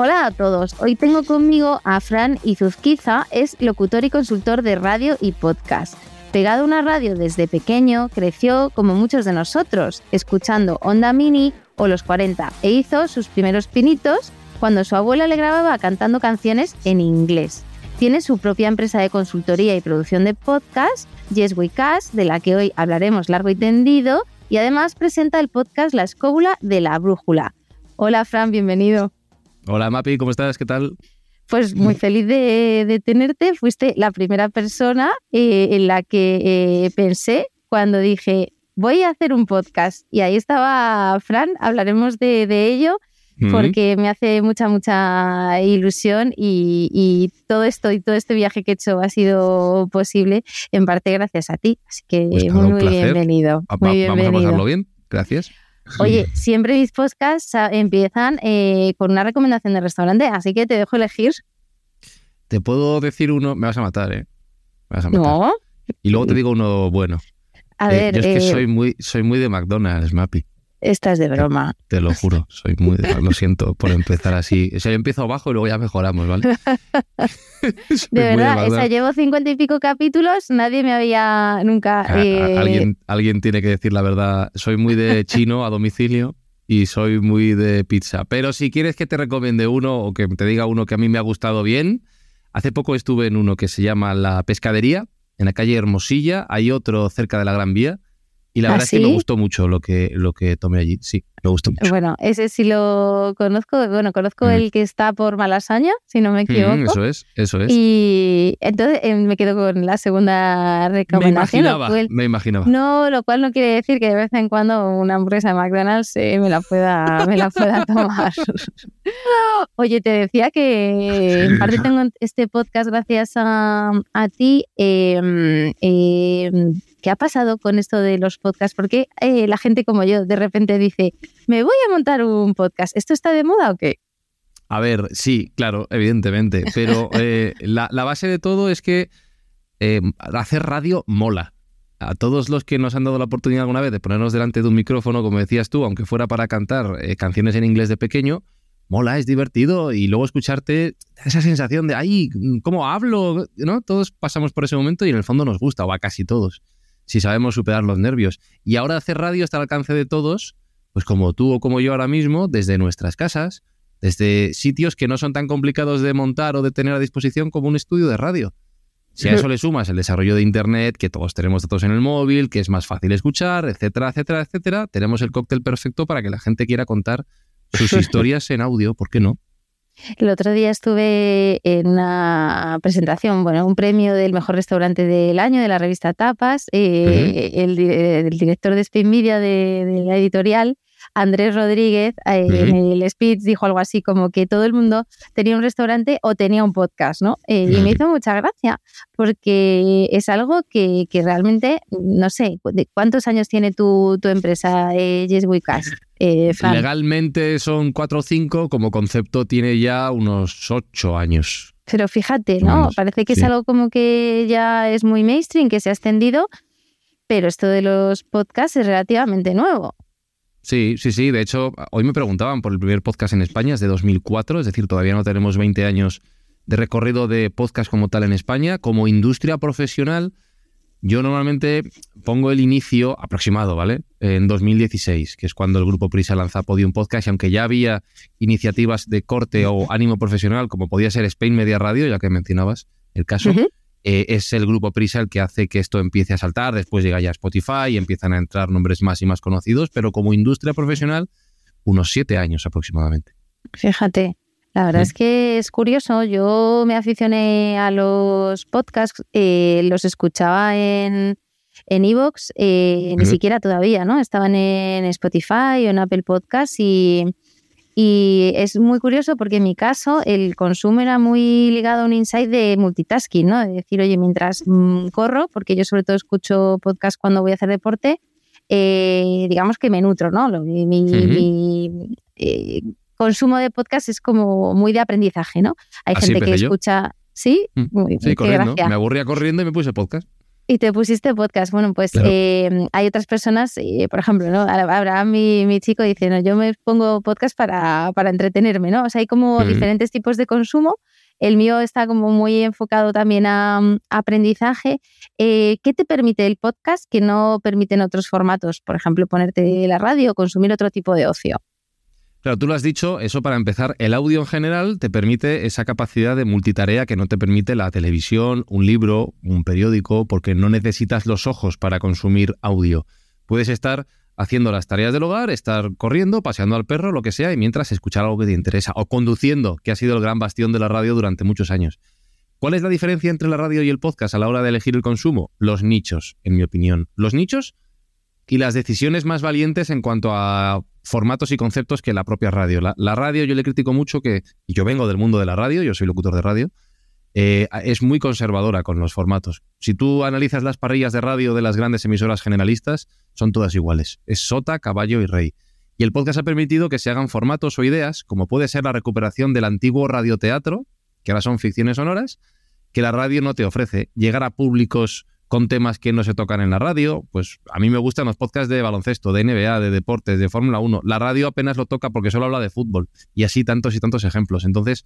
Hola a todos, hoy tengo conmigo a Fran Izuzquiza, es locutor y consultor de radio y podcast. Pegado a una radio desde pequeño, creció como muchos de nosotros, escuchando Onda Mini o Los 40 e hizo sus primeros pinitos cuando su abuela le grababa cantando canciones en inglés. Tiene su propia empresa de consultoría y producción de podcast, Yes We Cast, de la que hoy hablaremos largo y tendido, y además presenta el podcast La Escóbula de la Brújula. Hola Fran, bienvenido. Hola Mapi, ¿cómo estás? ¿Qué tal? Pues muy feliz de, tenerte. Fuiste la primera persona eh, en la que eh, pensé cuando dije, voy a hacer un podcast. Y ahí estaba Fran, hablaremos de, ello porque me hace mucha, mucha ilusión y, todo esto y todo este viaje que he hecho ha sido posible en parte gracias a ti. Así que pues muy, bienvenido. Muy Vamos a pasarlo bien. Gracias. Oye, siempre mis podcasts empiezan eh, con una recomendación de restaurante, así que te dejo elegir. Te puedo decir uno, me vas a matar, ¿eh? Me vas a matar. No. Y luego te digo uno bueno. A eh, ver. Yo es que eh, soy muy, soy muy de McDonald's, Mappy. Estás de broma. Te, lo juro, soy muy lo siento por empezar así. O sea, yo empiezo abajo y luego ya mejoramos, ¿vale? de verdad, o sea, llevo cincuenta y pico capítulos, nadie me había nunca... Eh, alguien, alguien tiene que decir la verdad. Soy muy de chino a domicilio y soy muy de pizza. Pero si quieres que te recomiende uno o que te diga uno que a mí me ha gustado bien, hace poco estuve en uno que se llama La Pescadería, en la calle Hermosilla. Hay otro cerca de la Gran Vía y la ¿Ah, verdad es que me gustó mucho lo que, lo que tomé allí. Sí, me gustó mucho. Bueno, ese sí lo conozco. Bueno, conozco mm. el que está por Malasaña, si no me mm, equivoco. eso es, eso es. Y entonces eh, me quedo con la segunda recomendación. Me imaginaba, me imaginaba. No, lo cual no quiere decir que de vez en cuando una hamburguesa de McDonald's eh, me, la pueda, me la pueda tomar. Oye, te decía que en parte tengo este podcast gracias a, a ti. Eh, ¿Qué ha pasado con esto de los podcasts? Porque eh, la gente como yo de repente dice, me voy a montar un podcast. ¿Esto está de moda o qué? A ver, sí, claro, evidentemente, pero eh, la, base de todo es que eh, hacer radio mola. A todos los que nos han dado la oportunidad alguna vez de ponernos delante de un micrófono, como decías tú, aunque fuera para cantar canciones en inglés de pequeño, mola, es divertido y luego escucharte esa sensación de, ay, ¿cómo hablo? ¿No? Todos pasamos por ese momento y en el fondo nos gusta, o a casi todos si sabemos superar los nervios. Y ahora hacer radio está al alcance de todos, pues como tú o como yo ahora mismo, desde nuestras casas, desde sitios que no son tan complicados de montar o de tener a disposición como un estudio de radio. Si a eso le sumas el desarrollo de Internet, que todos tenemos datos en el móvil, que es más fácil escuchar, etcétera, etcétera, etcétera, tenemos el cóctel perfecto para que la gente quiera contar sus historias en audio, ¿por qué no? El otro día estuve en una presentación, bueno, un premio del mejor restaurante del año de la revista Tapas. Eh, el, director de Spin Media de la editorial Andrés Rodríguez eh, en el speech dijo algo así como que todo el mundo tenía un restaurante o tenía un podcast, ¿no? Eh, y me hizo mucha gracia porque es algo que, realmente, no sé, ¿cuántos años tiene tu, empresa, eh, Yes We? Eh, Legalmente son cuatro o cinco, como concepto tiene ya unos ocho años. Pero fíjate, ¿no? Parece que es algo como que ya es muy mainstream, que se ha extendido, pero esto de los podcasts es relativamente nuevo. Sí, sí, sí. De hecho, hoy me preguntaban por el primer podcast en España, es de 2004, es decir, todavía no tenemos 20 años de recorrido de podcast como tal en España. Como industria profesional, yo normalmente pongo el inicio aproximado, ¿vale? En 2016, que es cuando el grupo Prisa lanza Podium Podcast, y aunque ya había iniciativas de corte o ánimo profesional, como podía ser Spain Media Radio, ya que mencionabas el caso, eh, es el grupo Prisa el que hace que esto empiece a saltar, después llega ya Spotify y empiezan a entrar nombres más y más conocidos, pero como industria profesional, unos siete años aproximadamente. Fíjate, la verdad es que es curioso. Yo me aficioné a los podcasts, eh, los escuchaba en en Evox, eh, ni siquiera todavía, ¿no? Estaban en Spotify o en Apple Podcasts y, y es muy curioso porque en mi caso el consumo era muy ligado a un insight de multitasking, ¿no? De decir, oye, mientras mm, corro, porque yo sobre todo escucho podcast cuando voy a hacer deporte, eh, digamos que me nutro, ¿no? Mi, eh, consumo de podcast es como muy de aprendizaje, ¿no? Hay gente que escucha... ¿Sí? Mm. sí, corriendo. Me aburría corriendo y me puse podcast. Y te pusiste podcast. Bueno, pues em, hay otras personas, por ejemplo, ¿no? Ahora mi, mi chico dice, no, yo me pongo podcast para, para entretenerme, ¿no? O sea, hay como diferentes tipos de consumo. El mío está como muy enfocado también a, mm, aprendizaje. Eh, ¿Qué te permite el podcast que no permiten otros formatos? Por ejemplo, ponerte la radio o consumir otro tipo de ocio. Claro, tú lo has dicho, eso para empezar, el audio en general te permite esa capacidad de multitarea que no te permite la televisión, un libro, un periódico, porque no necesitas los ojos para consumir audio. Puedes estar haciendo las tareas del hogar, estar corriendo, paseando al perro, lo que sea, y mientras escuchar algo que te interesa, o conduciendo, que ha sido el gran bastión de la radio durante muchos años. ¿Cuál es la diferencia entre la radio y el podcast a la hora de elegir el consumo? Los nichos, en mi opinión. Los nichos y las decisiones más valientes en cuanto a formatos y conceptos que la propia radio. La, radio yo le critico mucho que, y yo vengo del mundo de la radio, yo soy locutor de radio, eh, es muy conservadora con los formatos. Si tú analizas las parrillas de radio de las grandes emisoras generalistas, son todas iguales. Es sota, caballo y rey. Y el podcast ha permitido que se hagan formatos o ideas, como puede ser la recuperación del antiguo radioteatro, que ahora son ficciones sonoras, que la radio no te ofrece. Llegar a públicos con temas que no se tocan en la radio. Pues a mí me gustan los podcasts de baloncesto, de NBA, de deportes, de Fórmula 1. La radio apenas lo toca porque solo habla de fútbol. Y así tantos y tantos ejemplos. Entonces,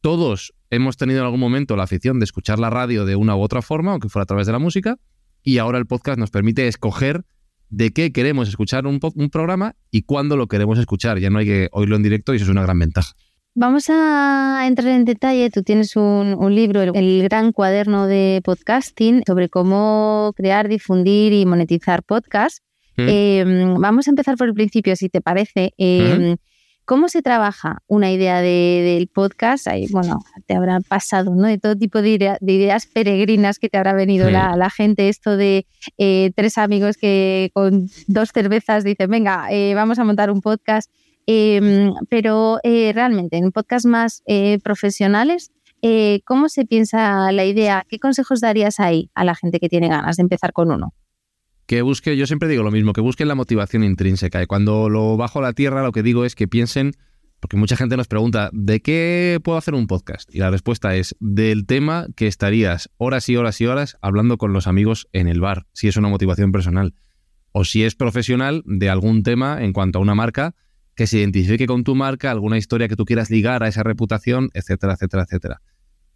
todos hemos tenido en algún momento la afición de escuchar la radio de una u otra forma, aunque fuera a través de la música. Y ahora el podcast nos permite escoger de qué queremos escuchar un, un programa y cuándo lo queremos escuchar. Ya no hay que oírlo en directo y eso es una gran ventaja. Vamos a entrar en detalle. Tú tienes un, libro, el, gran cuaderno de podcasting, sobre cómo crear, difundir y monetizar podcast. Mm. Em, vamos a empezar por el principio, si te parece. Em, ¿Cómo se trabaja una idea del podcast? Ahí, bueno, te habrá pasado, ¿no? De todo tipo de, ideas peregrinas que te habrá venido la, la, gente. Esto de eh, tres amigos que con dos cervezas dicen, venga, eh, vamos a montar un podcast. Em, pero eh, realmente, en podcasts más eh, profesionales, eh, ¿cómo se piensa la idea? ¿Qué consejos darías ahí a la gente que tiene ganas de empezar con uno? Que busque, yo siempre digo lo mismo, que busquen la motivación intrínseca. Y cuando lo bajo a la tierra, lo que digo es que piensen, porque mucha gente nos pregunta, ¿de qué puedo hacer un podcast? Y la respuesta es, del tema que estarías horas y horas y horas hablando con los amigos en el bar, si es una motivación personal. O si es profesional, de algún tema en cuanto a una marca que se identifique con tu marca, alguna historia que tú quieras ligar a esa reputación, etcétera, etcétera, etcétera.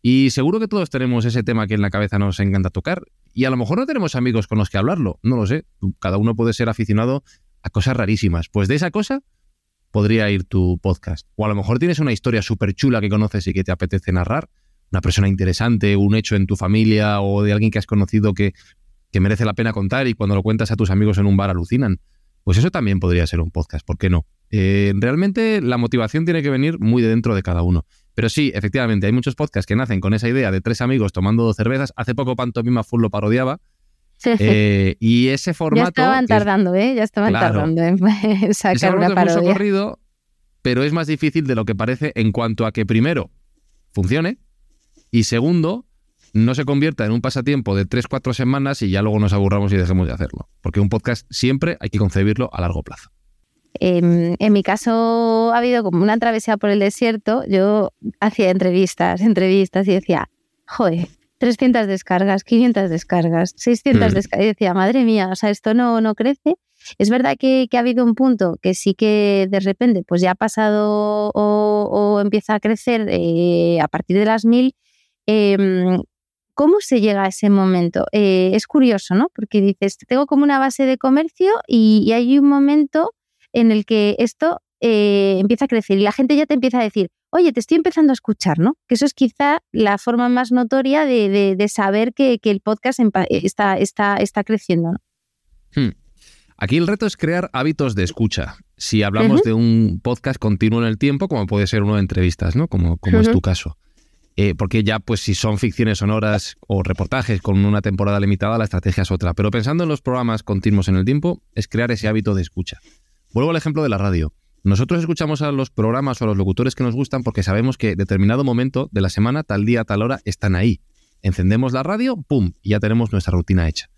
Y seguro que todos tenemos ese tema que en la cabeza nos encanta tocar. Y a lo mejor no tenemos amigos con los que hablarlo, no lo sé. Cada uno puede ser aficionado a cosas rarísimas. Pues de esa cosa podría ir tu podcast. O a lo mejor tienes una historia súper chula que conoces y que te apetece narrar. Una persona interesante, un hecho en tu familia o de alguien que has conocido que, que merece la pena contar y cuando lo cuentas a tus amigos en un bar alucinan. Pues eso también podría ser un podcast, ¿por qué no? Eh, realmente la motivación tiene que venir muy de dentro de cada uno. Pero sí, efectivamente, hay muchos podcasts que nacen con esa idea de tres amigos tomando dos cervezas. Hace poco Pantomima Full lo parodiaba. Eh, y ese formato. Ya estaban tardando, ¿eh? Ya estaban tardando en sacar una parodia. corrido, pero es más difícil de lo que parece en cuanto a que, primero, funcione. Y segundo, no se convierta en un pasatiempo de tres, cuatro semanas y ya luego nos aburramos y dejemos de hacerlo. Porque un podcast siempre hay que concebirlo a largo plazo. Em, en mi caso ha habido como una travesía por el desierto. Yo hacía entrevistas, entrevistas y decía, joder, 300 descargas, 500 descargas, 600 mm. descargas. Y decía, madre mía, o sea, esto no, no crece. Es verdad que, ha habido un punto que sí que de repente pues ya ha pasado o, empieza a crecer eh, a partir de las mil. Em, ¿Cómo se llega a ese momento? Eh, es curioso, ¿no? Porque dices, tengo como una base de comercio y, y hay un momento en el que esto eh, empieza a crecer y la gente ya te empieza a decir, oye, te estoy empezando a escuchar, ¿no? Que eso es quizá la forma más notoria de, saber que, el podcast está, está, está creciendo, ¿no? Hmm. Aquí el reto es crear hábitos de escucha. Si hablamos de un podcast continuo en el tiempo, como puede ser uno de entrevistas, ¿no? Como, como es tu caso. Eh, porque ya, pues si son ficciones sonoras o reportajes con una temporada limitada, la estrategia es otra. Pero pensando en los programas continuos en el tiempo, es crear ese hábito de escucha. Vuelvo al ejemplo de la radio. Nosotros escuchamos a los programas o a los locutores que nos gustan porque sabemos que determinado momento de la semana, tal día, tal hora, están ahí. Encendemos la radio, ¡pum! Y ya tenemos nuestra rutina hecha.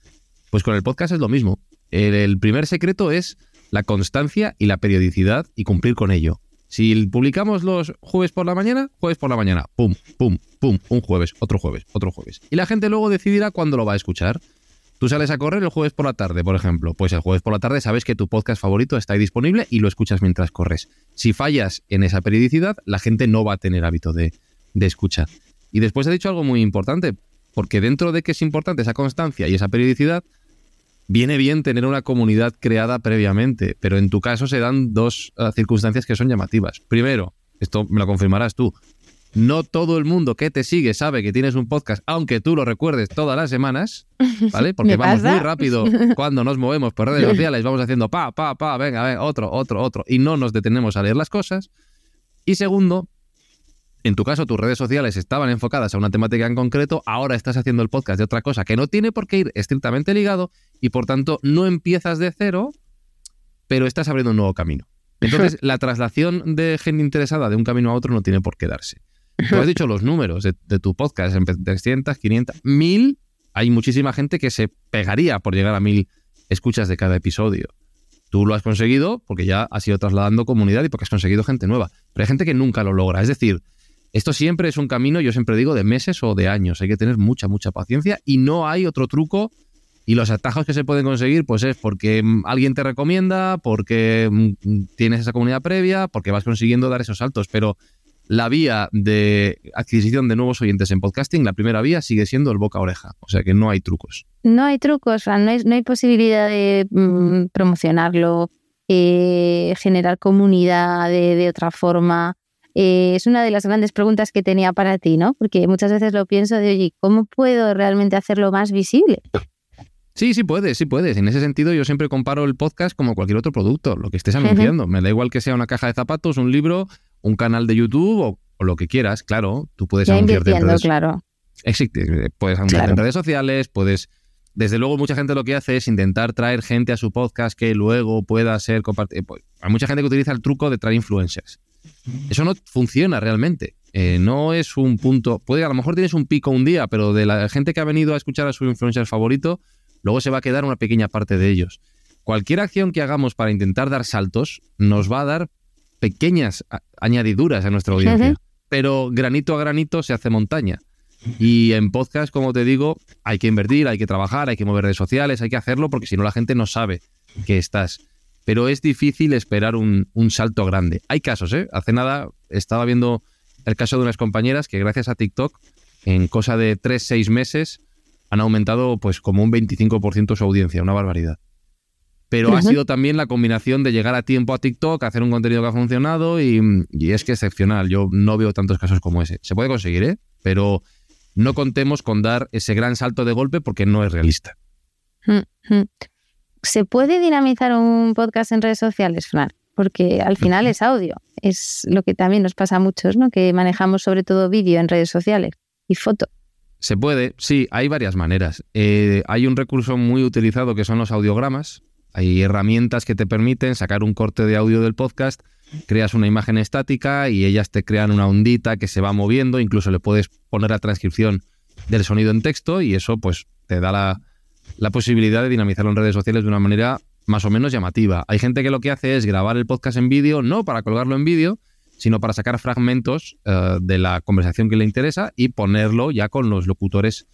Pues con el podcast es lo mismo. El, primer secreto es la constancia y la periodicidad y cumplir con ello. Si publicamos los jueves por la mañana, jueves por la mañana, pum, pum, pum, un jueves, otro jueves, otro jueves. Y la gente luego decidirá cuándo lo va a escuchar. Tú sales a correr el jueves por la tarde, por ejemplo. Pues el jueves por la tarde sabes que tu podcast favorito está ahí disponible y lo escuchas mientras corres. Si fallas en esa periodicidad, la gente no va a tener hábito de, de escuchar. Y después he dicho algo muy importante, porque dentro de que es importante esa constancia y esa periodicidad, viene bien tener una comunidad creada previamente, pero en tu caso se dan dos eh, circunstancias que son llamativas. Primero, esto me lo confirmarás tú, no todo el mundo que te sigue sabe que tienes un podcast, aunque tú lo recuerdes todas las semanas, ¿vale? Porque vamos muy rápido cuando nos movemos por redes sociales, vamos haciendo pa, pa, pa, venga, venga, otro, otro, otro, y no nos detenemos a leer las cosas. Y segundo, en tu caso tus redes sociales estaban enfocadas a una temática en concreto, ahora estás haciendo el podcast de otra cosa que no tiene por qué ir estrictamente ligado y por tanto no empiezas de cero, pero estás abriendo un nuevo camino. Entonces, la traslación de gente interesada de un camino a otro no tiene por qué darse. Tú has dicho los números de, tu podcast, en 300, 500, 1000. Hay muchísima gente que se pegaría por llegar a 1000 escuchas de cada episodio. Tú lo has conseguido porque ya has ido trasladando comunidad y porque has conseguido gente nueva. Pero hay gente que nunca lo logra. Es decir, esto siempre es un camino, yo siempre digo, de meses o de años. Hay que tener mucha, mucha paciencia y no hay otro truco. Y los atajos que se pueden conseguir, pues es porque mm, alguien te recomienda, porque mm, tienes esa comunidad previa, porque vas consiguiendo dar esos saltos. Pero la vía de adquisición de nuevos oyentes en podcasting, la primera vía sigue siendo el boca a oreja. O sea que no hay trucos. No hay trucos, no hay, no hay posibilidad de mm, promocionarlo, eh, generar comunidad de otra forma. Eh, es una de las grandes preguntas que tenía para ti, ¿no? Porque muchas veces lo pienso de, oye, ¿cómo puedo realmente hacerlo más visible? Sí, sí puedes, sí puedes. En ese sentido, yo siempre comparo el podcast como cualquier otro producto, lo que estés anunciando. Me da igual que sea una caja de zapatos, un libro, un canal de YouTube o, lo que quieras. Claro, tú puedes anunciarte en redes claro. Existe, puedes anunciarte en redes sociales, puedes. Desde luego, mucha gente lo que hace es intentar traer gente a su podcast que luego pueda ser compartido. Pues, hay mucha gente que utiliza el truco de traer influencers. Eso no funciona realmente. Eh, no es un punto. Puede, a lo mejor tienes un pico un día, pero de la gente que ha venido a escuchar a su influencer favorito, luego se va a quedar una pequeña parte de ellos. Cualquier acción que hagamos para intentar dar saltos nos va a dar pequeñas añadiduras a nuestra audiencia. Pero granito a granito se hace montaña. Y en podcast, como te digo, hay que invertir, hay que trabajar, hay que mover redes sociales, hay que hacerlo porque si no la gente no sabe que estás pero es difícil esperar un, salto grande. Hay casos, ¿eh? Hace nada estaba viendo el caso de unas compañeras que gracias a TikTok, en cosa de 3-6 meses, han aumentado pues como un 25% su audiencia, una barbaridad. Pero ha sido también la combinación de llegar a tiempo a TikTok, hacer un contenido que ha funcionado y, es que excepcional. Yo no veo tantos casos como ese. Se puede conseguir, ¿eh? Pero no contemos con dar ese gran salto de golpe porque no es realista. ¿Se puede dinamizar un podcast en redes sociales, Fran? Porque al final es audio. Es lo que también nos pasa a muchos, ¿no? Que manejamos sobre todo vídeo en redes sociales y foto. Se puede, sí, hay varias maneras. Eh, hay un recurso muy utilizado que son los audiogramas. Hay herramientas que te permiten sacar un corte de audio del podcast, creas una imagen estática y ellas te crean una ondita que se va moviendo, incluso le puedes poner la transcripción del sonido en texto y eso pues te da la, posibilidad de dinamizarlo en redes sociales de una manera más o menos llamativa. Hay gente que lo que hace es grabar el podcast en vídeo, no para colgarlo en vídeo, sino para sacar fragmentos eh, de la conversación que le interesa y ponerlo ya con los locutores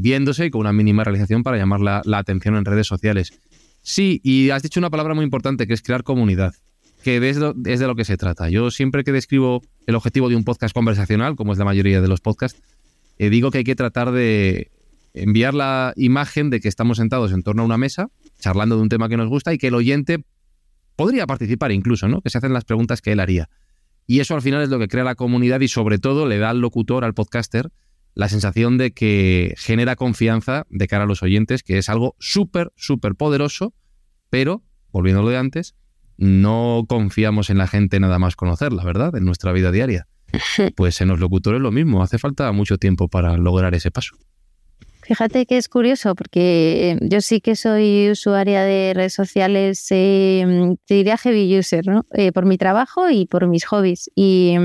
viéndose y con una mínima realización para llamar la, atención en redes sociales. Sí, y has dicho una palabra muy importante que es crear comunidad, que es, de lo que se trata. Yo siempre que describo el objetivo de un podcast conversacional, como es la mayoría de los podcasts, eh, digo que hay que tratar de enviar la imagen de que estamos sentados en torno a una mesa, charlando de un tema que nos gusta y que el oyente podría participar incluso, ¿no? Que se hacen las preguntas que él haría. Y eso al final es lo que crea la comunidad y sobre todo le da al locutor, al podcaster, la sensación de que genera confianza de cara a los oyentes, que es algo súper, súper poderoso, pero, volviendo a lo de antes, no confiamos en la gente nada más conocerla, ¿verdad? En nuestra vida diaria. Pues en los locutores lo mismo, hace falta mucho tiempo para lograr ese paso. Fíjate que es curioso porque yo sí que soy usuaria de redes sociales, eh, te diría heavy user, ¿no? Eh, por mi trabajo y por mis hobbies. Y,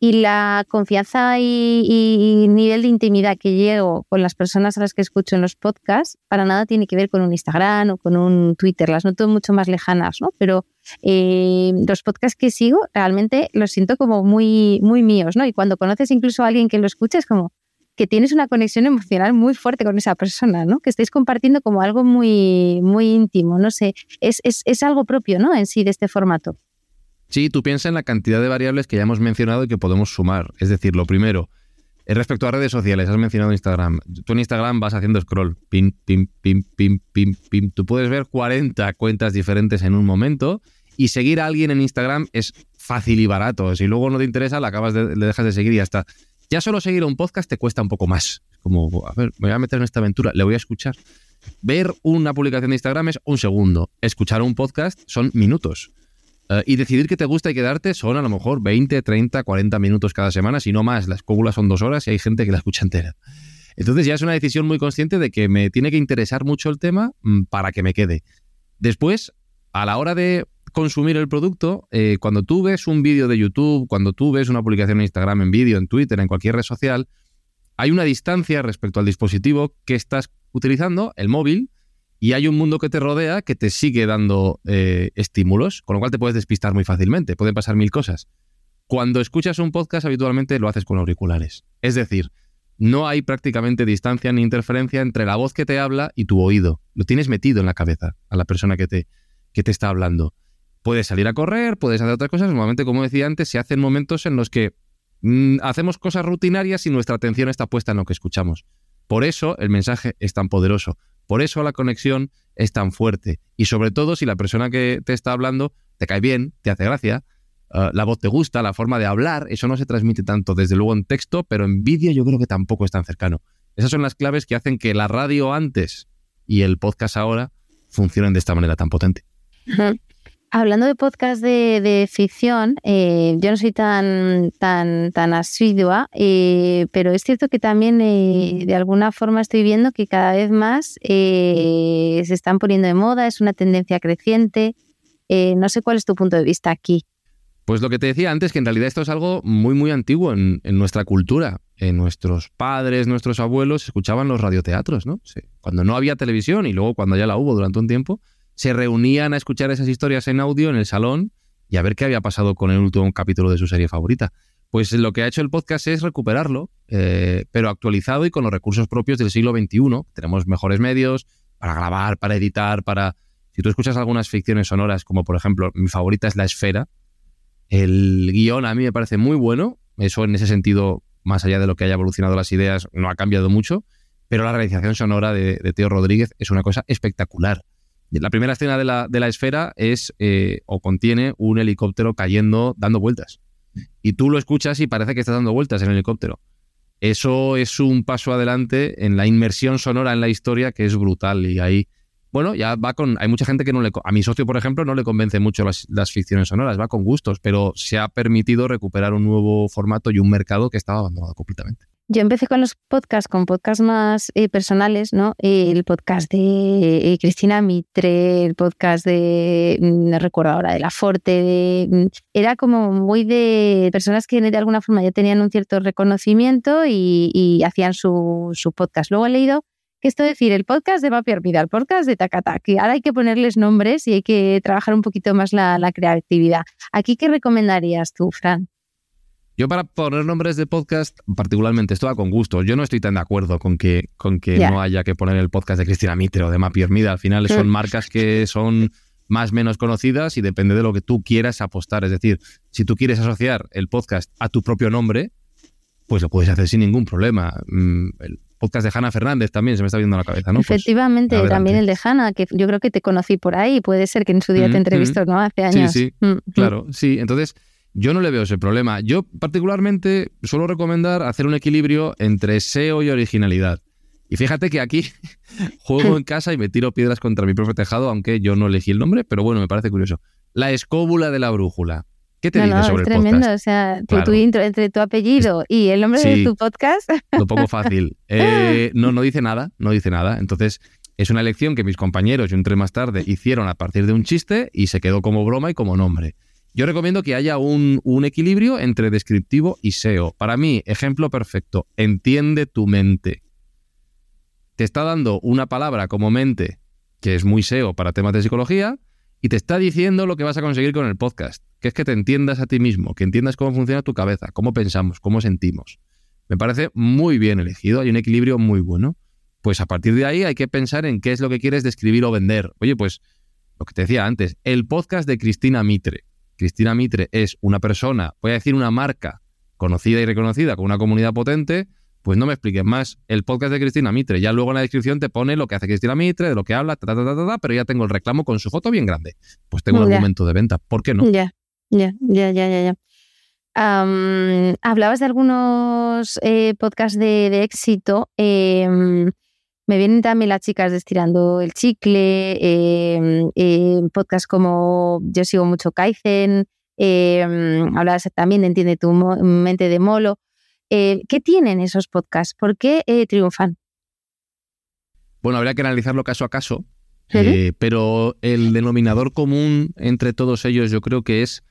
y la confianza y, nivel de intimidad que llego con las personas a las que escucho en los podcasts, para nada tiene que ver con un Instagram o con un Twitter, las noto mucho más lejanas, ¿no? Pero eh, los podcasts que sigo realmente los siento como muy, muy míos, ¿no? Y cuando conoces incluso a alguien que lo escucha es como, que tienes una conexión emocional muy fuerte con esa persona, ¿no? Que estáis compartiendo como algo muy, muy íntimo, no sé, es, es, algo propio, ¿no? En sí de este formato. Sí, tú piensas en la cantidad de variables que ya hemos mencionado y que podemos sumar. Es decir, lo primero, eh, respecto a redes sociales, has mencionado Instagram. Tú en Instagram vas haciendo scroll, pim, pim, pim, pim, pim, pim. Tú puedes ver 40 cuentas diferentes en un momento y seguir a alguien en Instagram es fácil y barato. Si luego no te interesa, la acabas de, le dejas de seguir y ya está. Ya solo seguir un podcast te cuesta un poco más. Como, a ver, me voy a meter en esta aventura, le voy a escuchar. Ver una publicación de Instagram es un segundo. Escuchar un podcast son minutos. Eh, y decidir que te gusta y quedarte son a lo mejor 20, 30, 40 minutos cada semana, si no más. Las cóbulas son dos horas y hay gente que la escucha entera. Entonces ya es una decisión muy consciente de que me tiene que interesar mucho el tema mm, para que me quede. Después, a la hora de consumir el producto, eh, cuando tú ves un vídeo de YouTube, cuando tú ves una publicación en Instagram, en vídeo, en Twitter, en cualquier red social, hay una distancia respecto al dispositivo que estás utilizando, el móvil, y hay un mundo que te rodea que te sigue dando eh, estímulos, con lo cual te puedes despistar muy fácilmente, pueden pasar mil cosas. Cuando escuchas un podcast habitualmente lo haces con auriculares. Es decir, no hay prácticamente distancia ni interferencia entre la voz que te habla y tu oído. Lo tienes metido en la cabeza a la persona que te, que te está hablando. Puedes salir a correr, puedes hacer otras cosas. Normalmente, como decía antes, se hacen momentos en los que mm, hacemos cosas rutinarias y nuestra atención está puesta en lo que escuchamos. Por eso el mensaje es tan poderoso. Por eso la conexión es tan fuerte. Y sobre todo si la persona que te está hablando te cae bien, te hace gracia, eh, la voz te gusta, la forma de hablar, eso no se transmite tanto desde luego en texto, pero en vídeo yo creo que tampoco es tan cercano. Esas son las claves que hacen que la radio antes y el podcast ahora funcionen de esta manera tan potente. Hablando de podcast de, ficción, eh, yo no soy tan, tan, tan asidua, eh, pero es cierto que también eh, de alguna forma estoy viendo que cada vez más se están poniendo de moda, es una tendencia creciente. no sé cuál es tu punto de vista aquí. Pues lo que te decía antes, que en realidad esto es algo muy, muy antiguo en, nuestra cultura. En nuestros padres, nuestros abuelos escuchaban los radioteatros, ¿no? Cuando no había televisión y luego cuando ya la hubo durante un tiempo, se reunían a escuchar esas historias en audio en el salón y a ver qué había pasado con el último capítulo de su serie favorita. Pues lo que ha hecho el podcast es recuperarlo, eh, pero actualizado y con los recursos propios del siglo XXI. Tenemos mejores medios para grabar, para editar, para... Si tú escuchas algunas ficciones sonoras, como por ejemplo, mi favorita es La Esfera, el guion a mí me parece muy bueno, eso en ese sentido, más allá de lo que haya evolucionado las ideas, no ha cambiado mucho, pero la realización sonora de, de Teo Rodríguez es una cosa espectacular. La primera escena de la, de la esfera es eh, o contiene un helicóptero cayendo, dando vueltas. Y tú lo escuchas y parece que está dando vueltas en el helicóptero. Eso es un paso adelante en la inmersión sonora en la historia que es brutal. Y ahí, bueno, ya va con. Hay mucha gente que no le. A mi socio, por ejemplo, no le convence mucho las, las ficciones sonoras, va con gustos, pero se ha permitido recuperar un nuevo formato y un mercado que estaba abandonado completamente. Yo empecé con los podcasts, con podcasts más eh, personales, ¿no? El podcast de eh, Cristina Mitre, el podcast de, mm, no recuerdo ahora, de La Forte, de, mm, era como muy de personas que de alguna forma ya tenían un cierto reconocimiento y, hacían su, podcast. Luego he leído que esto decir el podcast de Papi Arpida, el podcast de y ahora hay que ponerles nombres y hay que trabajar un poquito más la, la creatividad. ¿Aquí qué recomendarías tú, Fran? Yo para poner nombres de podcast, particularmente, esto va con gusto. Yo no estoy tan de acuerdo con que, con que no haya que poner el podcast de Cristina Mitre o de Mapi Hermida. Al final son mm. marcas que son más o menos conocidas y depende de lo que tú quieras apostar. Es decir, si tú quieres asociar el podcast a tu propio nombre, pues lo puedes hacer sin ningún problema. Mm, el podcast de Hanna Fernández también se me está viendo a la cabeza, ¿no? Pues Efectivamente, también el de Hanna, que yo creo que te conocí por ahí. Puede ser que en su día te mm, entrevistó, ¿no? Hace años. Sí, sí, claro. Sí, entonces Yo no le veo ese problema. Yo particularmente suelo recomendar hacer un equilibrio entre SEO y originalidad. Y fíjate que aquí juego en casa y me tiro piedras contra mi propio tejado, aunque yo no elegí el nombre, pero bueno, me parece curioso. La escóbula de la brújula. ¿Qué te dice sobre es tremendo, o sea, tu, intro, entre tu apellido y el nombre de tu podcast. Lo pongo fácil. Eh, no, no dice nada, no dice nada. Entonces, es una elección que mis compañeros, yo entré más tarde, hicieron a partir de un chiste y se quedó como broma y como nombre. Yo recomiendo que haya un, equilibrio entre descriptivo y SEO. Para mí, ejemplo perfecto, entiende tu mente. Te está dando una palabra como mente, que es muy SEO para temas de psicología, y te está diciendo lo que vas a conseguir con el podcast, que es que te entiendas a ti mismo, que entiendas cómo funciona tu cabeza, cómo pensamos, cómo sentimos. Me parece muy bien elegido, hay un equilibrio muy bueno. Pues a partir de ahí hay que pensar en qué es lo que quieres describir o vender. Oye, pues lo que te decía antes, el podcast de Cristina Mitre. Cristina Mitre es una persona, voy a decir una marca conocida y reconocida con una comunidad potente, pues no me expliques más. El podcast de Cristina Mitre, ya luego en la descripción te pone lo que hace Cristina Mitre, de lo que habla, ta, ta, ta, pero ya tengo el reclamo con su foto bien grande. Pues tengo el argumento de venta. ¿Por qué no? Ya, ya, ya, ya, ya. hablabas de algunos eh, podcasts de, éxito. Em, me vienen también las chicas de Estirando el Chicle, eh, podcasts como yo sigo mucho Kaizen, hablabas también de Entiende tu mente de Molo. Eh, ¿Qué tienen esos podcasts? ¿Por qué eh, triunfan? Bueno, habría que analizarlo caso a caso, eh, pero el denominador común entre todos ellos yo creo que es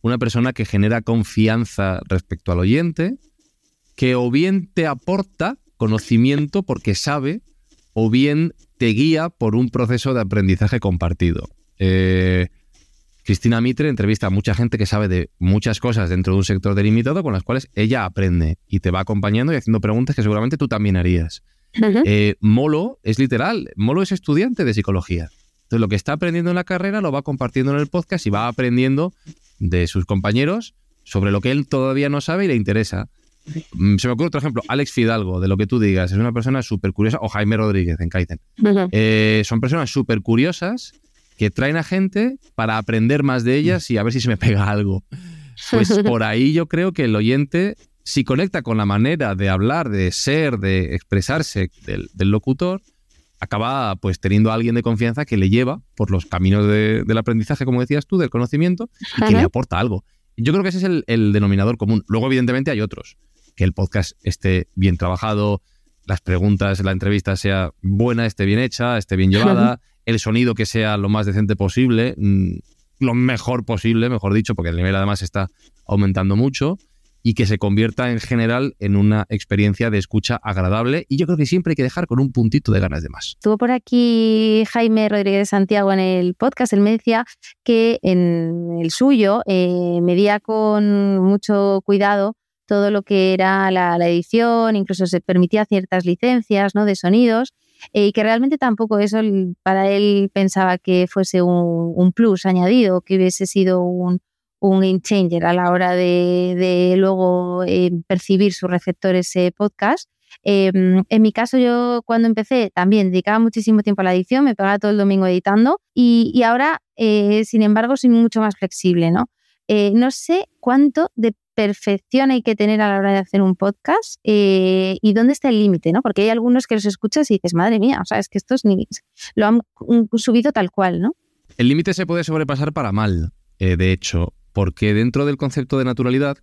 una persona que genera confianza respecto al oyente, que o bien te aporta conocimiento porque sabe, o bien te guía por un proceso de aprendizaje compartido. Cristina Mitre entrevista a mucha gente que sabe de muchas cosas dentro de un sector delimitado con las cuales ella aprende y te va acompañando y haciendo preguntas que seguramente tú también harías. Eh, Molo es literal, Molo es estudiante de psicología. Entonces lo que está aprendiendo en la carrera lo va compartiendo en el podcast y va aprendiendo de sus compañeros sobre lo que él todavía no sabe y le interesa. Mm, se me ocurre otro ejemplo, Alex Fidalgo, de lo que tú digas, es una persona súper curiosa, o Jaime Rodríguez en Kaizen. Eh, son personas súper curiosas que traen a gente para aprender más de ellas y a ver si se me pega algo. Pues por ahí yo creo que el oyente, si conecta con la manera de hablar, de ser, de expresarse del, locutor, acaba pues teniendo a alguien de confianza que le lleva por los caminos del aprendizaje, como decías tú, del conocimiento, y que le aporta algo. Yo creo que ese es el, el, denominador común. Luego, evidentemente, hay otros. Que el podcast esté bien trabajado, las preguntas, la entrevista sea buena, esté bien hecha, esté bien llevada, el sonido que sea lo más decente posible, mm, lo mejor posible, mejor dicho, porque el nivel además está aumentando mucho y que se convierta en general en una experiencia de escucha agradable y yo creo que siempre hay que dejar con un puntito de ganas de más. Estuvo por aquí Jaime Rodríguez Santiago en el podcast, él me decía que en el suyo eh, medía con mucho cuidado todo lo que era la, edición, incluso se permitía ciertas licencias ¿no? de sonidos eh, y que realmente tampoco eso para él pensaba que fuese un, plus añadido, que hubiese sido un, un game changer a la hora de, luego eh, percibir sus receptores podcast. Em, en mi caso, yo cuando empecé también dedicaba muchísimo tiempo a la edición, me pegaba todo el domingo editando y, ahora, eh, sin embargo, soy mucho más flexible, ¿no? no sé cuánto de perfección hay que tener a la hora de hacer un podcast eh, y dónde está el límite, ¿no? Porque hay algunos que los escuchas y dices, madre mía, o sea, es que estos ni lo han subido tal cual, ¿no? El límite se puede sobrepasar para mal, eh, de hecho, porque dentro del concepto de naturalidad,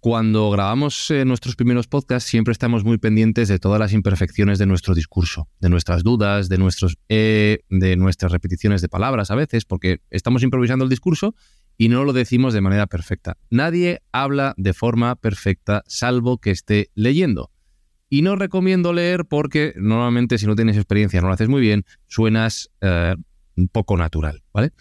cuando grabamos eh, nuestros primeros podcasts, siempre estamos muy pendientes de todas las imperfecciones de nuestro discurso, de nuestras dudas, de, nuestros, de nuestras repeticiones de palabras a veces, porque estamos improvisando el discurso y no lo decimos de manera perfecta. Nadie habla de forma perfecta salvo que esté leyendo. Y no recomiendo leer porque normalmente si no tienes experiencia, no lo haces muy bien, suenas eh, un poco natural, ¿vale?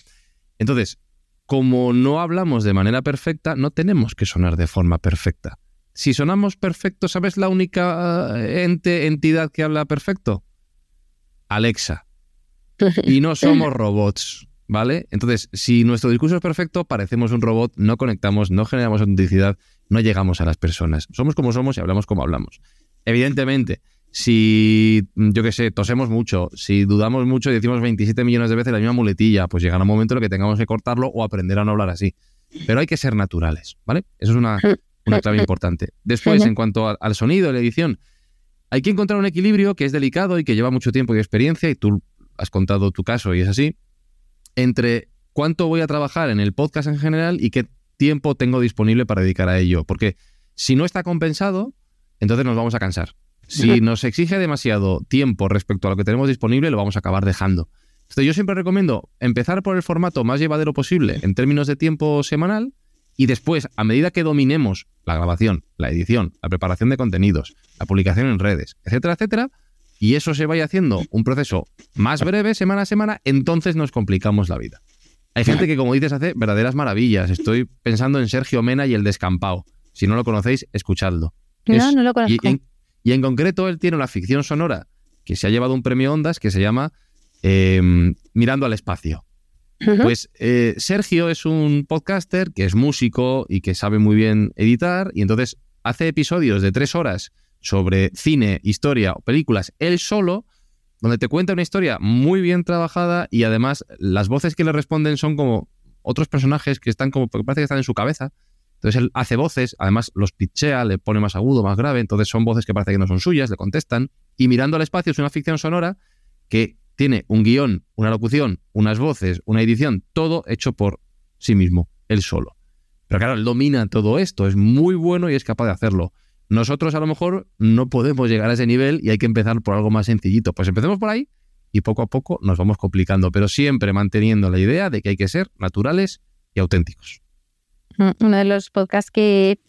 Entonces, como no hablamos de manera perfecta, no tenemos que sonar de forma perfecta. Si sonamos perfecto, ¿sabes la única eh, ente, entidad que habla perfecto? Alexa. Y no somos robots. ¿Vale? Entonces, si nuestro discurso es perfecto, parecemos un robot, no conectamos, no generamos autenticidad, no llegamos a las personas. Somos como somos y hablamos como hablamos. Evidentemente, si, yo qué sé, tosemos mucho, si dudamos mucho y decimos 27 millones de veces la misma muletilla, pues llegará un momento en el que tengamos que cortarlo o aprender a no hablar así. pero hay que ser naturales, ¿vale? Eso es una, una clave importante. Después, en cuanto al sonido, la edición, hay que encontrar un equilibrio que es delicado y que lleva mucho tiempo y experiencia, y tú has contado tu caso y es así, entre cuánto voy a trabajar en el podcast en general y qué tiempo tengo disponible para dedicar a ello. Porque si no está compensado, entonces nos vamos a cansar. Si nos exige demasiado tiempo respecto a lo que tenemos disponible, lo vamos a acabar dejando. Entonces yo siempre recomiendo empezar por el formato más llevadero posible en términos de tiempo semanal y después, a medida que dominemos la grabación, la edición, la preparación de contenidos, la publicación en redes, etcétera, etcétera, y eso se vaya haciendo un proceso más breve semana a semana, entonces nos complicamos la vida. Hay gente que, como dices, hace verdaderas maravillas. Estoy pensando en Sergio Mena y el descampado. Si no lo conocéis, escuchadlo. No, no lo conozco. Y en, concreto, él tiene una ficción sonora que se ha llevado un premio Ondas que se llama em, Mirando al espacio. Pues eh, Sergio es un podcaster que es músico y que sabe muy bien editar y entonces hace episodios de tres horas sobre cine, historia o películas él solo, donde te cuenta una historia muy bien trabajada y además las voces que le responden son como otros personajes que están como, parece que están en su cabeza. Entonces él hace voces, además los pitchea, le pone más agudo, más grave, entonces son voces que parece que no son suyas, le contestan. Y mirando al espacio es una ficción sonora que tiene un guion, una locución, unas voces, una edición, todo hecho por sí mismo, él solo. Pero claro, él domina todo esto, es muy bueno y es capaz de hacerlo. Nosotros a lo mejor no podemos llegar a ese nivel y hay que empezar por algo más sencillito. Pues empecemos por ahí y poco a poco nos vamos complicando, pero siempre manteniendo la idea de que hay que ser naturales y auténticos. Mm, uno de los podcasts que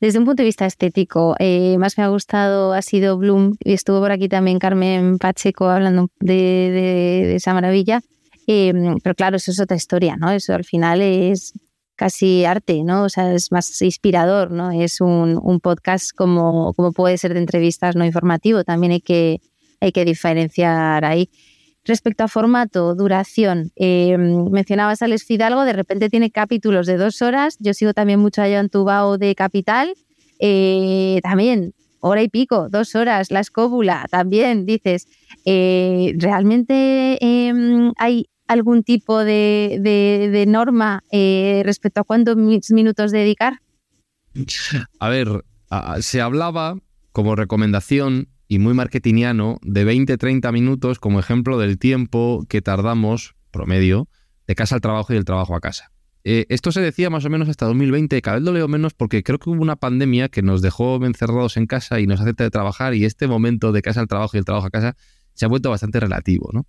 desde un punto de vista estético, eh, más me ha gustado ha sido Bloom, y estuvo por aquí también Carmen Pacheco hablando de, esa maravilla. Eh, pero claro, eso es otra historia, ¿no? Eso al final es casi arte, ¿no? O sea, es más inspirador, ¿no? Es un, podcast como, como puede ser de entrevistas no informativo, también hay que, hay que diferenciar ahí. Respecto a formato, duración, eh, mencionabas a Alex Fidalgo, de repente tiene capítulos de dos horas, yo sigo también mucho allá en Tubao de Capital, eh, también hora y pico, dos horas, la escóbula, también dices, eh, ¿realmente em, hay algún tipo de, norma respecto a cuántos minutos dedicar? A ver, se hablaba como recomendación y muy marketingiano de 20-30 minutos como ejemplo del tiempo que tardamos, promedio, de casa al trabajo y del trabajo a casa. Eh, esto se decía más o menos hasta 2020, cada vez lo leo menos porque creo que hubo una pandemia que nos dejó encerrados en casa y nos hace trabajar y este momento de casa al trabajo y el trabajo a casa se ha vuelto bastante relativo. ¿no?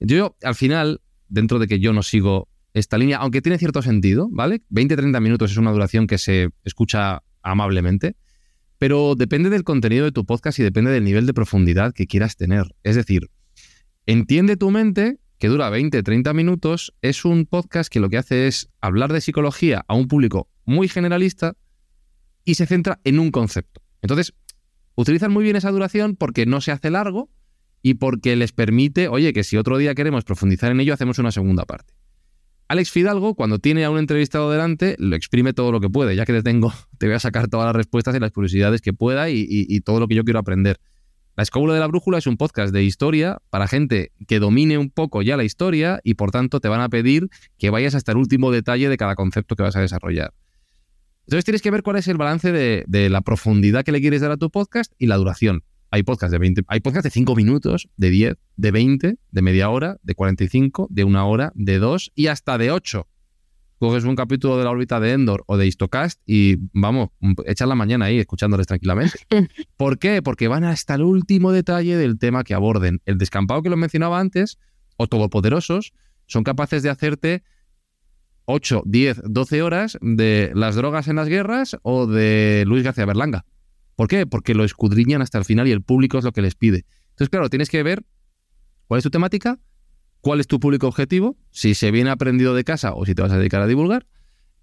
Yo, al final, dentro de que yo no sigo esta línea, aunque tiene cierto sentido, ¿vale? 20-30 minutos es una duración que se escucha amablemente, pero depende del contenido de tu podcast y depende del nivel de profundidad que quieras tener. Es decir, entiende tu mente que dura 20, 30 minutos, es un podcast que lo que hace es hablar de psicología a un público muy generalista y se centra en un concepto. Entonces, utilizan muy bien esa duración porque no se hace largo y porque les permite, oye, que si otro día queremos profundizar en ello, hacemos una segunda parte. Alex Fidalgo, cuando tiene a un entrevistado delante, lo exprime todo lo que puede. Ya que te tengo, te voy a sacar todas las respuestas y las curiosidades que pueda y, todo lo que yo quiero aprender. La Escóbula de la Brújula es un podcast de historia para gente que domine un poco ya la historia y por tanto te van a pedir que vayas hasta el último detalle de cada concepto que vas a desarrollar. Entonces tienes que ver cuál es el balance de, de la profundidad que le quieres dar a tu podcast y la duración. Hay podcasts de 20, hay podcasts de 5 minutos, de 10, de 20, de media hora, de 45, de una hora, de 2 y hasta de 8. Coges un capítulo de la órbita de Endor o de Histocast y vamos, echas la mañana ahí escuchándoles tranquilamente. ¿Por qué? Porque van hasta el último detalle del tema que aborden. El descampado que lo mencionaba antes, o todopoderosos, son capaces de hacerte 8, 10, 12 horas de las drogas en las guerras o de Luis García Berlanga. ¿Por qué? Porque lo escudriñan hasta el final y el público es lo que les pide. Entonces, claro, tienes que ver cuál es tu temática, cuál es tu público objetivo, si se viene aprendido de casa o si te vas a dedicar a divulgar,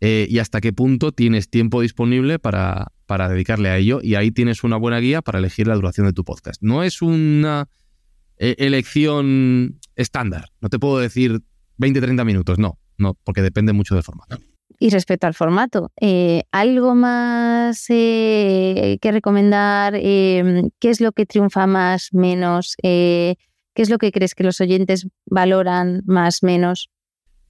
eh, y hasta qué punto tienes tiempo disponible para, para dedicarle a ello. Y ahí tienes una buena guía para elegir la duración de tu podcast. No es una eh, elección estándar. No te puedo decir 20-30 minutos, no, no, porque depende mucho del formato. Y respecto al formato, eh, ¿algo más eh, que recomendar? Em, ¿Qué es lo que triunfa más, menos? Eh, ¿Qué es lo que crees que los oyentes valoran más, menos?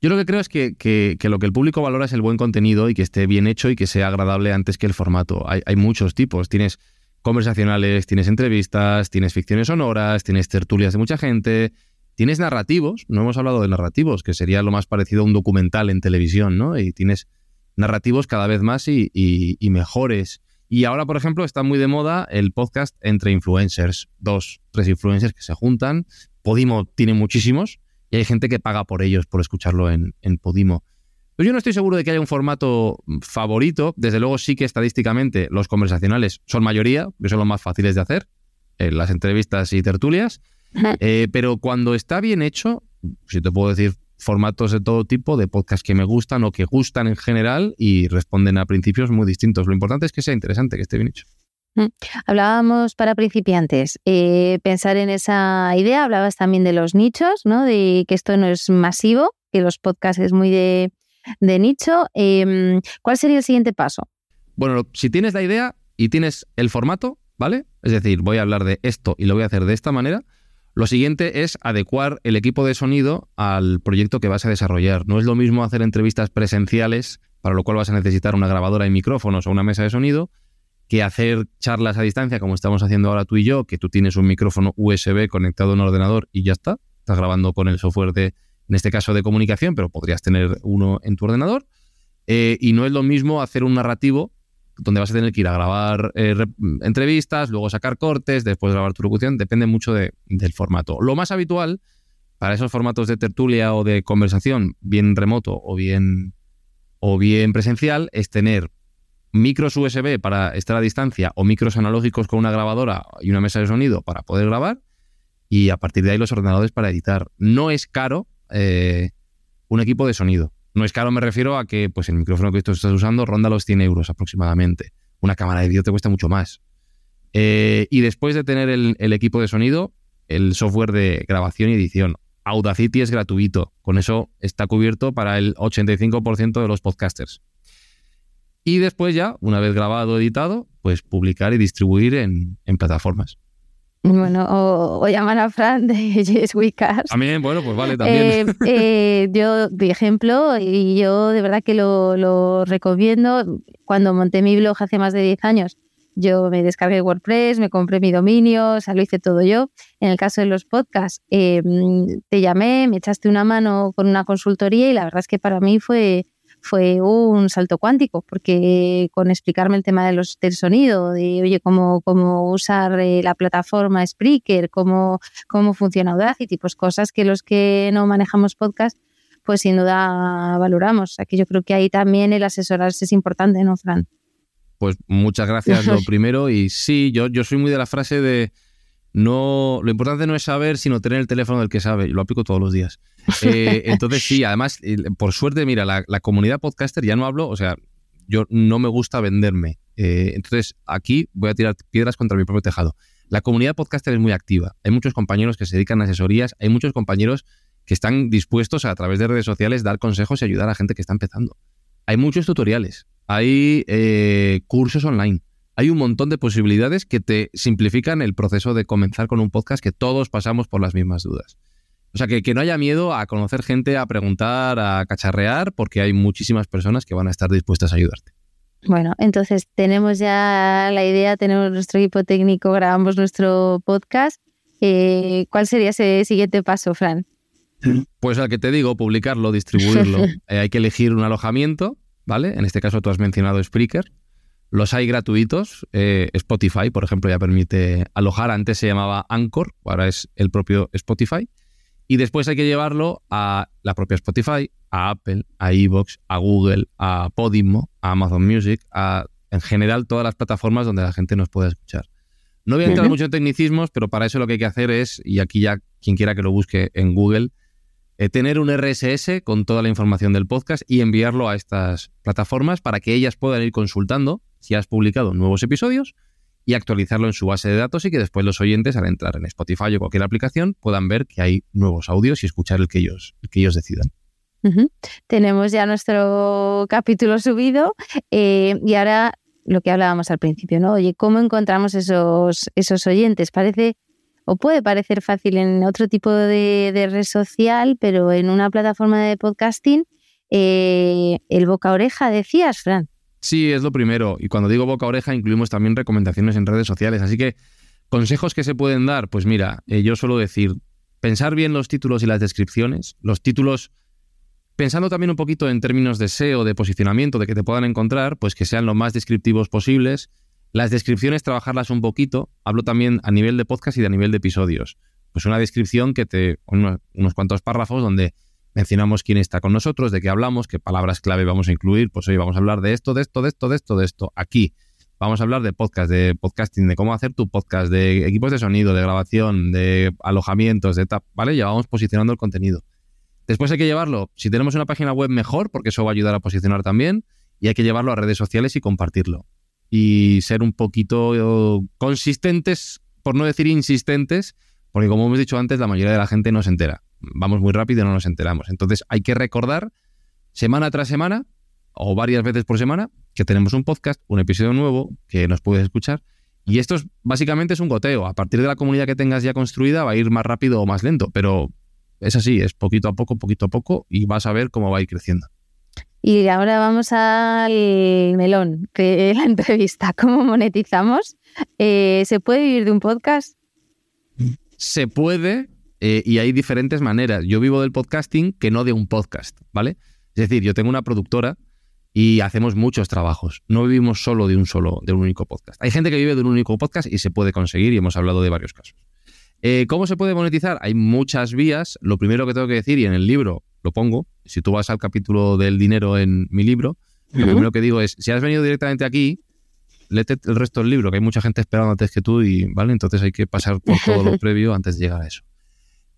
Yo lo que creo es que, lo que el público valora es el buen contenido y que esté bien hecho y que sea agradable antes que el formato. Hay, hay muchos tipos. Tienes conversacionales, tienes entrevistas, tienes ficciones sonoras, tienes tertulias de mucha gente, tienes narrativos. No hemos hablado de narrativos, que sería lo más parecido a un documental en televisión, ¿no? Y tienes narrativos cada vez más y, mejores. Y ahora, por ejemplo, está muy de moda el podcast entre influencers. Dos, tres influencers que se juntan. Podimo tiene muchísimos y hay gente que paga por ellos, por escucharlo en, Podimo. Pero yo no estoy seguro de que haya un formato favorito. Desde luego sí que estadísticamente los conversacionales son mayoría, que son los más fáciles de hacer, en las entrevistas y tertulias. Eh, pero cuando está bien hecho, si te puedo decir formatos de todo tipo, de podcast que me gustan o que gustan en general y responden a principios muy distintos. Lo importante es que sea interesante, que esté bien hecho. Mm. Hablábamos para principiantes, eh, pensar en esa idea, hablabas también de los nichos, ¿no? de que esto no es masivo, que los podcasts es muy de, nicho. Em, ¿Cuál sería el siguiente paso? Bueno, si tienes la idea y tienes el formato, ¿vale? Es decir, voy a hablar de esto y lo voy a hacer de esta manera. Lo siguiente es adecuar el equipo de sonido al proyecto que vas a desarrollar. No es lo mismo hacer entrevistas presenciales, para lo cual vas a necesitar una grabadora y micrófonos o una mesa de sonido, que hacer charlas a distancia como estamos haciendo ahora tú y yo, que tú tienes un micrófono USB conectado a un ordenador y ya está. Estás grabando con el software de, en este caso, de comunicación, pero podrías tener uno en tu ordenador. Eh, y no es lo mismo hacer un narrativo donde vas a tener que ir a grabar eh, entrevistas, luego sacar cortes, después grabar tu locución, depende mucho del formato. Lo más habitual para esos formatos de tertulia o de conversación, bien remoto o bien, o bien presencial, es tener micros USB para estar a distancia o micros analógicos con una grabadora y una mesa de sonido para poder grabar y a partir de ahí los ordenadores para editar. No es caro eh, un equipo de sonido. No es caro, me refiero a que pues, el micrófono que tú estás usando ronda los 100 euros aproximadamente. Una cámara de vídeo te cuesta mucho más. Eh, y después de tener el, equipo de sonido, el software de grabación y edición. Audacity es gratuito. Con eso está cubierto para el 85% de los podcasters. Y después ya, una vez grabado, editado, pues publicar y distribuir en, plataformas. Bueno, o, llamar a Fran de Yes We También, bueno, pues vale, también. Eh, eh, yo, de ejemplo, y yo de verdad que lo, recomiendo, cuando monté mi blog hace más de 10 años, yo me descargué WordPress, me compré mi dominio, o sea, lo hice todo yo. En el caso de los podcasts, eh, te llamé, me echaste una mano con una consultoría y la verdad es que para mí fue fue un salto cuántico, porque con explicarme el tema de los, del sonido, de oye, cómo, cómo usar eh, la plataforma Spreaker, cómo, cómo funciona Audacity, pues cosas que los que no manejamos podcast, pues sin duda valoramos. Aquí yo creo que ahí también el asesorarse es importante, ¿no, Fran? Pues muchas gracias lo primero. Y sí, yo, yo soy muy de la frase de no, lo importante no es saber, sino tener el teléfono del que sabe. Yo lo aplico todos los días. Eh, entonces, sí, además, por suerte, mira, la, comunidad podcaster, ya no hablo, o sea, yo no me gusta venderme. Eh, entonces, aquí voy a tirar piedras contra mi propio tejado. La comunidad podcaster es muy activa. Hay muchos compañeros que se dedican a asesorías, hay muchos compañeros que están dispuestos a, a través de redes sociales dar consejos y ayudar a gente que está empezando. Hay muchos tutoriales, hay eh, cursos online hay un montón de posibilidades que te simplifican el proceso de comenzar con un podcast que todos pasamos por las mismas dudas. O sea, que, que, no haya miedo a conocer gente, a preguntar, a cacharrear, porque hay muchísimas personas que van a estar dispuestas a ayudarte. Bueno, entonces tenemos ya la idea, tenemos nuestro equipo técnico, grabamos nuestro podcast. Eh, ¿Cuál sería ese siguiente paso, Fran? Pues al que te digo, publicarlo, distribuirlo. Eh, hay que elegir un alojamiento, ¿vale? En este caso tú has mencionado Spreaker. Los hay gratuitos. Eh, Spotify, por ejemplo, ya permite alojar. Antes se llamaba Anchor, ahora es el propio Spotify. Y después hay que llevarlo a la propia Spotify, a Apple, a Evox, a Google, a Podimo, a Amazon Music, a en general todas las plataformas donde la gente nos pueda escuchar. No voy a entrar mucho en tecnicismos, pero para eso lo que hay que hacer es, y aquí ya quien quiera que lo busque en Google, eh, tener un RSS con toda la información del podcast y enviarlo a estas plataformas para que ellas puedan ir consultando si has publicado nuevos episodios y actualizarlo en su base de datos y que después los oyentes al entrar en Spotify o cualquier aplicación puedan ver que hay nuevos audios y escuchar el que ellos, que ellos decidan. Tenemos ya nuestro capítulo subido eh, y ahora lo que hablábamos al principio, ¿no? Oye, ¿cómo encontramos esos, esos oyentes? Parece o puede parecer fácil en otro tipo de, red social, pero en una plataforma de podcasting, eh, el boca oreja, decías, Fran. Sí, es lo primero. Y cuando digo boca oreja, incluimos también recomendaciones en redes sociales. Así que, consejos que se pueden dar, pues mira, eh, yo suelo decir, pensar bien los títulos y las descripciones. Los títulos, pensando también un poquito en términos de SEO, de posicionamiento, de que te puedan encontrar, pues que sean lo más descriptivos posibles las descripciones, trabajarlas un poquito. Hablo también a nivel de podcast y a nivel de episodios. Pues una descripción que te. unos, unos cuantos párrafos donde mencionamos quién está con nosotros, de qué hablamos, qué palabras clave vamos a incluir. Pues hoy vamos a hablar de esto, de esto, de esto, de esto, de esto. Aquí vamos a hablar de podcast, de podcasting, de cómo hacer tu podcast, de equipos de sonido, de grabación, de alojamientos, de tap, ¿vale? Ya vamos posicionando el contenido. Después hay que llevarlo, si tenemos una página web mejor, porque eso va a ayudar a posicionar también, y hay que llevarlo a redes sociales y compartirlo y ser un poquito consistentes, por no decir insistentes, porque como hemos dicho antes, la mayoría de la gente no se entera. Vamos muy rápido y no nos enteramos. Entonces hay que recordar semana tras semana o varias veces por semana que tenemos un podcast, un episodio nuevo que nos puedes escuchar. Y esto es, básicamente es un goteo. A partir de la comunidad que tengas ya construida va a ir más rápido o más lento, pero es así, es poquito a poco, poquito a poco y vas a ver cómo va a ir creciendo. Y ahora vamos al melón, que la entrevista, ¿cómo monetizamos? Eh, ¿Se puede vivir de un podcast? Se puede eh, y hay diferentes maneras. Yo vivo del podcasting que no de un podcast, ¿vale? Es decir, yo tengo una productora y hacemos muchos trabajos. No vivimos solo de un solo, de un único podcast. Hay gente que vive de un único podcast y se puede conseguir y hemos hablado de varios casos. Eh, ¿Cómo se puede monetizar? Hay muchas vías. Lo primero que tengo que decir, y en el libro lo pongo, si tú vas al capítulo del dinero en mi libro, lo primero que digo es, si has venido directamente aquí, léete el resto del libro, que hay mucha gente esperando antes que tú y, ¿vale? Entonces hay que pasar por todo lo previo antes de llegar a eso.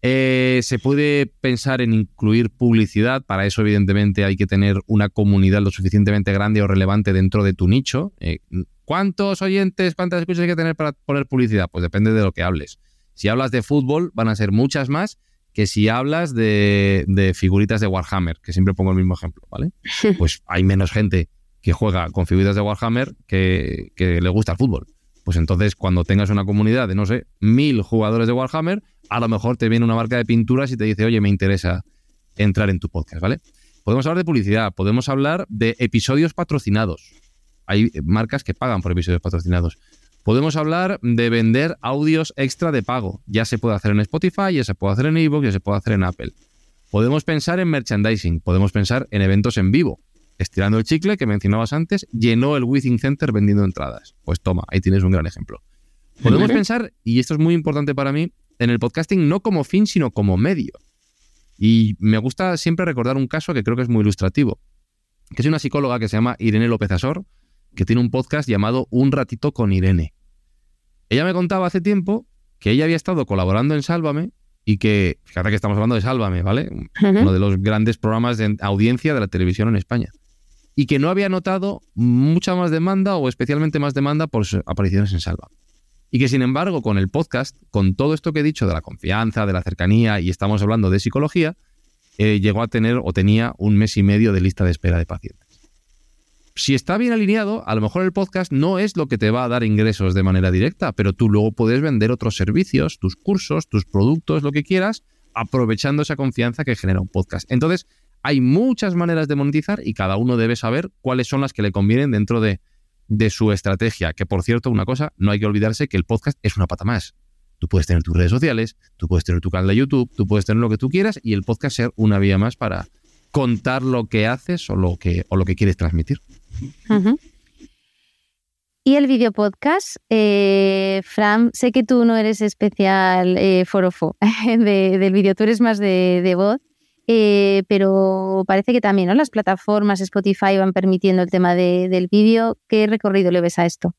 Eh, se puede pensar en incluir publicidad, para eso evidentemente hay que tener una comunidad lo suficientemente grande o relevante dentro de tu nicho. Eh, ¿Cuántos oyentes, cuántas escuchas hay que tener para poner publicidad? Pues depende de lo que hables. Si hablas de fútbol, van a ser muchas más que si hablas de, figuritas de Warhammer, que siempre pongo el mismo ejemplo, ¿vale? Pues hay menos gente que juega con figuritas de Warhammer que, que le gusta el fútbol. Pues entonces, cuando tengas una comunidad de, no sé, mil jugadores de Warhammer, a lo mejor te viene una marca de pinturas y te dice, oye, me interesa entrar en tu podcast, ¿vale? Podemos hablar de publicidad, podemos hablar de episodios patrocinados. Hay marcas que pagan por episodios patrocinados. Podemos hablar de vender audios extra de pago. Ya se puede hacer en Spotify, ya se puede hacer en iVoox, ya se puede hacer en Apple. Podemos pensar en merchandising, podemos pensar en eventos en vivo. Estirando el chicle que mencionabas antes, llenó el Withing Center vendiendo entradas. Pues toma, ahí tienes un gran ejemplo. Podemos pensar, y esto es muy importante para mí, en el podcasting no como fin, sino como medio. Y me gusta siempre recordar un caso que creo que es muy ilustrativo, que es una psicóloga que se llama Irene López Asor, que tiene un podcast llamado Un ratito con Irene. Ella me contaba hace tiempo que ella había estado colaborando en Sálvame y que, fíjate que estamos hablando de Sálvame, ¿vale? Uno de los grandes programas de audiencia de la televisión en España. Y que no había notado mucha más demanda o especialmente más demanda por sus apariciones en Sálvame. Y que sin embargo con el podcast, con todo esto que he dicho de la confianza, de la cercanía y estamos hablando de psicología, eh, llegó a tener o tenía un mes y medio de lista de espera de pacientes si está bien alineado, a lo mejor el podcast no es lo que te va a dar ingresos de manera directa, pero tú luego puedes vender otros servicios, tus cursos, tus productos, lo que quieras, aprovechando esa confianza que genera un podcast. Entonces, hay muchas maneras de monetizar y cada uno debe saber cuáles son las que le convienen dentro de, su estrategia. Que por cierto, una cosa, no hay que olvidarse que el podcast es una pata más. Tú puedes tener tus redes sociales, tú puedes tener tu canal de YouTube, tú puedes tener lo que tú quieras y el podcast ser una vía más para contar lo que haces o lo que quieres transmitir. Y el video podcast, eh, Fran, sé que tú no eres especial eh, forofo del vídeo, tú eres más de, voz, eh, pero parece que también ¿no? las plataformas Spotify van permitiendo el tema del vídeo. ¿Qué recorrido le ves a esto?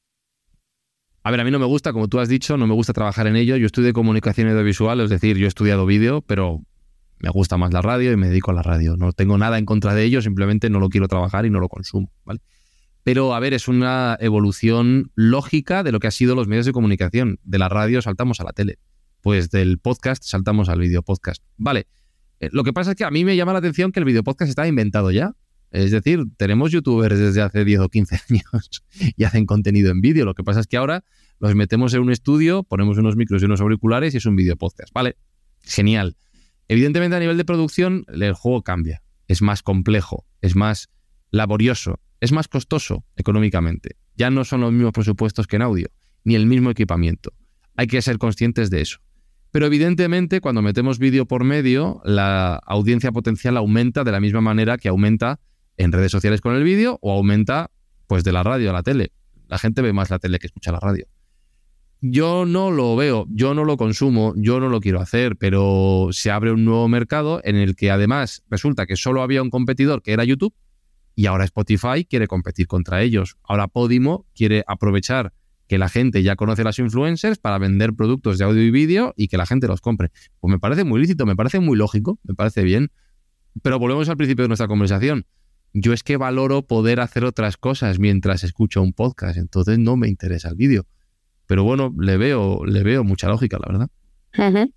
A ver, a mí no me gusta, como tú has dicho, no me gusta trabajar en ello. Yo estudio comunicación audiovisual, es decir, yo he estudiado vídeo, pero me gusta más la radio y me dedico a la radio. No tengo nada en contra de ello, simplemente no lo quiero trabajar y no lo consumo, ¿vale? Pero, a ver, es una evolución lógica de lo que ha sido los medios de comunicación. De la radio saltamos a la tele. Pues del podcast saltamos al video podcast. Vale. Eh, lo que pasa es que a mí me llama la atención que el video podcast está inventado ya. Es decir, tenemos youtubers desde hace 10 o 15 años y hacen contenido en vídeo. Lo que pasa es que ahora los metemos en un estudio, ponemos unos micros y unos auriculares y es un video podcast. Vale, genial. Evidentemente a nivel de producción el juego cambia, es más complejo, es más laborioso, es más costoso económicamente. Ya no son los mismos presupuestos que en audio, ni el mismo equipamiento. Hay que ser conscientes de eso. Pero evidentemente cuando metemos vídeo por medio, la audiencia potencial aumenta de la misma manera que aumenta en redes sociales con el vídeo o aumenta pues de la radio a la tele. La gente ve más la tele que escucha la radio. Yo no lo veo, yo no lo consumo, yo no lo quiero hacer, pero se abre un nuevo mercado en el que además resulta que solo había un competidor que era YouTube y ahora Spotify quiere competir contra ellos. Ahora Podimo quiere aprovechar que la gente ya conoce a las influencers para vender productos de audio y vídeo y que la gente los compre. Pues me parece muy lícito, me parece muy lógico, me parece bien. Pero volvemos al principio de nuestra conversación. Yo es que valoro poder hacer otras cosas mientras escucho un podcast, entonces no me interesa el vídeo. Pero bueno, le veo, le veo mucha lógica, la verdad.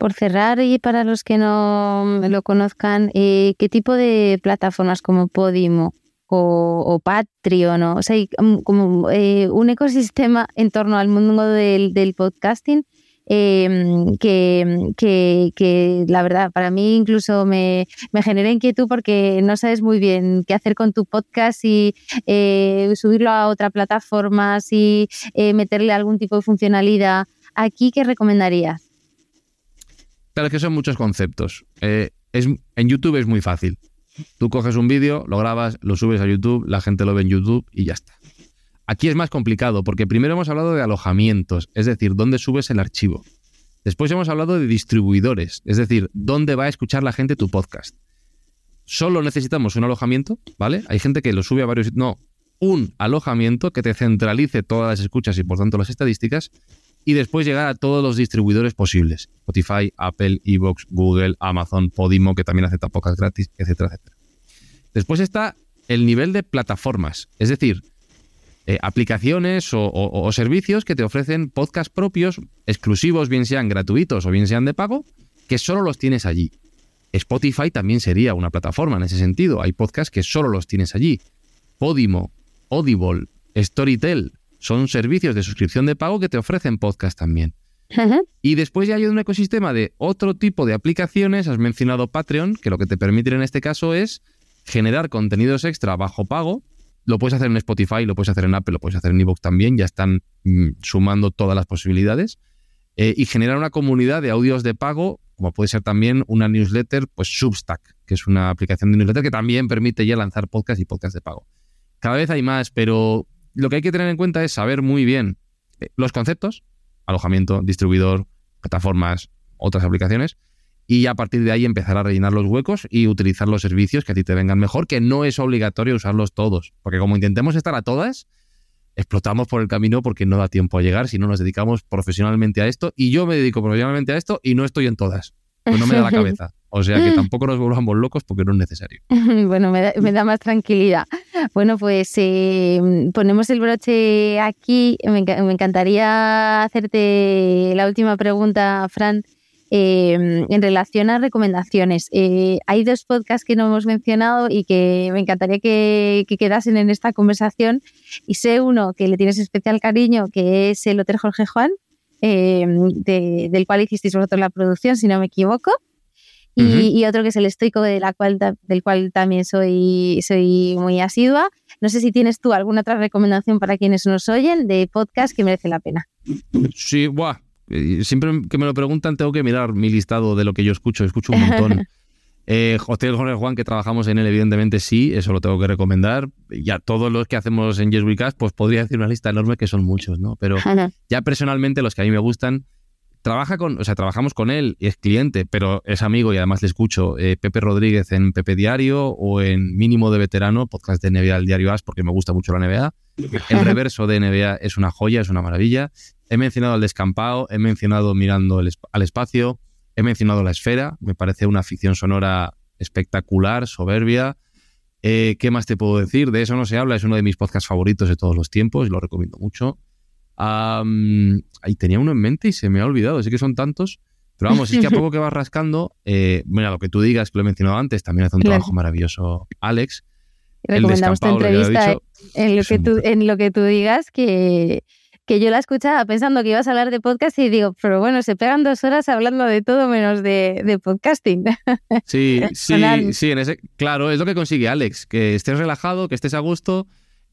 Por cerrar, y para los que no lo conozcan, eh, ¿qué tipo de plataformas como Podimo o, Patreon, o, sea, como eh, un ecosistema en torno al mundo del, podcasting em, que, que, la verdad para mí incluso me, me, genera inquietud porque no sabes muy bien qué hacer con tu podcast y eh, subirlo a otra plataforma, y meterle algún tipo de funcionalidad. ¿Aquí qué recomendarías? Claro, es que son muchos conceptos. Eh, es, en YouTube es muy fácil. Tú coges un vídeo, lo grabas, lo subes a YouTube, la gente lo ve en YouTube y ya está. Aquí es más complicado porque primero hemos hablado de alojamientos, es decir, dónde subes el archivo. Después hemos hablado de distribuidores, es decir, dónde va a escuchar la gente tu podcast. Solo necesitamos un alojamiento, ¿vale? Hay gente que lo sube a varios... No, un alojamiento que te centralice todas las escuchas y por tanto las estadísticas y después llegar a todos los distribuidores posibles. Spotify, Apple, Evox, Google, Amazon, Podimo, que también acepta pocas gratis, etcétera, etcétera. Después está el nivel de plataformas, es decir, eh, aplicaciones o, servicios que te ofrecen podcasts propios, exclusivos, bien sean gratuitos o bien sean de pago, que solo los tienes allí. Spotify también sería una plataforma en ese sentido. Hay podcasts que solo los tienes allí. Podimo, Audible, Storytel, son servicios de suscripción de pago que te ofrecen podcast también. Y después ya hay un ecosistema de otro tipo de aplicaciones. Has mencionado Patreon, que lo que te permite en este caso es generar contenidos extra bajo pago. Lo puedes hacer en Spotify, lo puedes hacer en Apple, lo puedes hacer en Evox también. Ya están mm, sumando todas las posibilidades. Eh, y generar una comunidad de audios de pago, como puede ser también una newsletter, pues Substack, que es una aplicación de newsletter que también permite ya lanzar podcast y podcast de pago. Cada vez hay más, pero lo que hay que tener en cuenta es saber muy bien eh, los conceptos, alojamiento, distribuidor, plataformas, otras aplicaciones, y a partir de ahí empezar a rellenar los huecos y utilizar los servicios que a ti te vengan mejor, que no es obligatorio usarlos todos, porque como intentemos estar a todas, explotamos por el camino porque no da tiempo a llegar si no nos dedicamos profesionalmente a esto, y yo me dedico profesionalmente a esto y no estoy en todas, pues no me da la cabeza. O sea que tampoco nos volvamos locos porque no es necesario. bueno, me da, más tranquilidad. Bueno, pues eh, ponemos el broche aquí. Me, encantaría hacerte la última pregunta, Fran. Eh, en relación a recomendaciones, eh, hay dos podcasts que no hemos mencionado y que me encantaría que, quedasen en esta conversación. Y sé uno que le tienes especial cariño, que es el Hotel Jorge Juan, del cual hicisteis vosotros la producción, si no me equivoco y, otro que es el estoico de la cual, del cual también soy, soy muy asidua. No sé si tienes tú alguna otra recomendación para quienes nos oyen de podcast que merece la pena. Sí, buah. Siempre que me lo preguntan tengo que mirar mi listado de lo que yo escucho, escucho un montón. Eh, Hostel Jorge Juan, que trabajamos en él, evidentemente sí, eso lo tengo que recomendar. Y a todos los que hacemos en Yes We Cast, pues podría decir una lista enorme que son muchos, ¿no? Pero ya personalmente los que a mí me gustan, trabaja con, o sea, trabajamos con él y es cliente, pero es amigo y además le escucho eh, Pepe Rodríguez en Pepe Diario o en Mínimo de Veterano, podcast de NBA del Diario As, porque me gusta mucho la NBA. El reverso de NBA es una joya, es una maravilla. He mencionado al descampado, he mencionado Mirando al espacio, he mencionado La Esfera, me parece una ficción sonora espectacular, soberbia. Eh, ¿Qué más te puedo decir? De eso no se habla, es uno de mis podcasts favoritos de todos los tiempos y lo recomiendo mucho ahí tenía uno en mente y se me ha olvidado, sé que son tantos. Pero vamos, es que a poco que vas rascando, eh, mira, lo que tú digas, que lo he mencionado antes, también hace un trabajo maravilloso Alex. Recomendamos tu entrevista en, lo que tú, en lo que tú digas, que, que yo la escuchaba pensando que ibas a hablar de podcast y digo, pero bueno, se pegan dos horas hablando de todo menos de, podcasting. Sí, sí, sí, en ese, claro, es lo que consigue Alex, que estés relajado, que estés a gusto.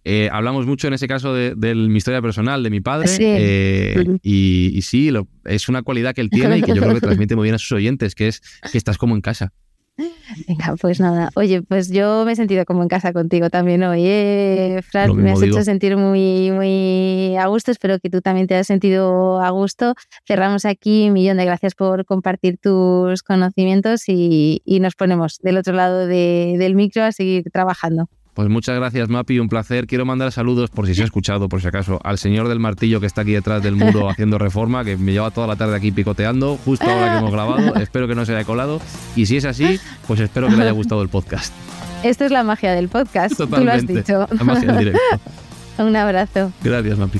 Eh, hablamos mucho en ese caso de, mi historia personal, de mi padre, eh, y, sí, es una cualidad que él tiene y que yo creo que transmite muy bien a sus oyentes, que es que estás como en casa. Venga, pues nada. Oye, pues yo me he sentido como en casa contigo también hoy. ¿eh? Fran, me has hecho sentir muy, muy a gusto. Espero que tú también te hayas sentido a gusto. Cerramos aquí. Un millón de gracias por compartir tus conocimientos y, nos ponemos del otro lado del micro a seguir trabajando. Pues muchas gracias, Mapi, un placer. Quiero mandar saludos, por si se ha escuchado, por si acaso, al señor del martillo que está aquí detrás del muro haciendo reforma, que me lleva toda la tarde aquí picoteando, justo ahora que hemos grabado. Espero que no se haya colado. Y si es así, pues espero que le haya gustado el podcast. Esto es la magia del podcast, tú lo has dicho. La magia del directo. un abrazo. Gracias, Mapi.